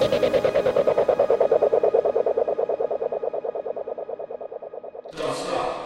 Don't stop.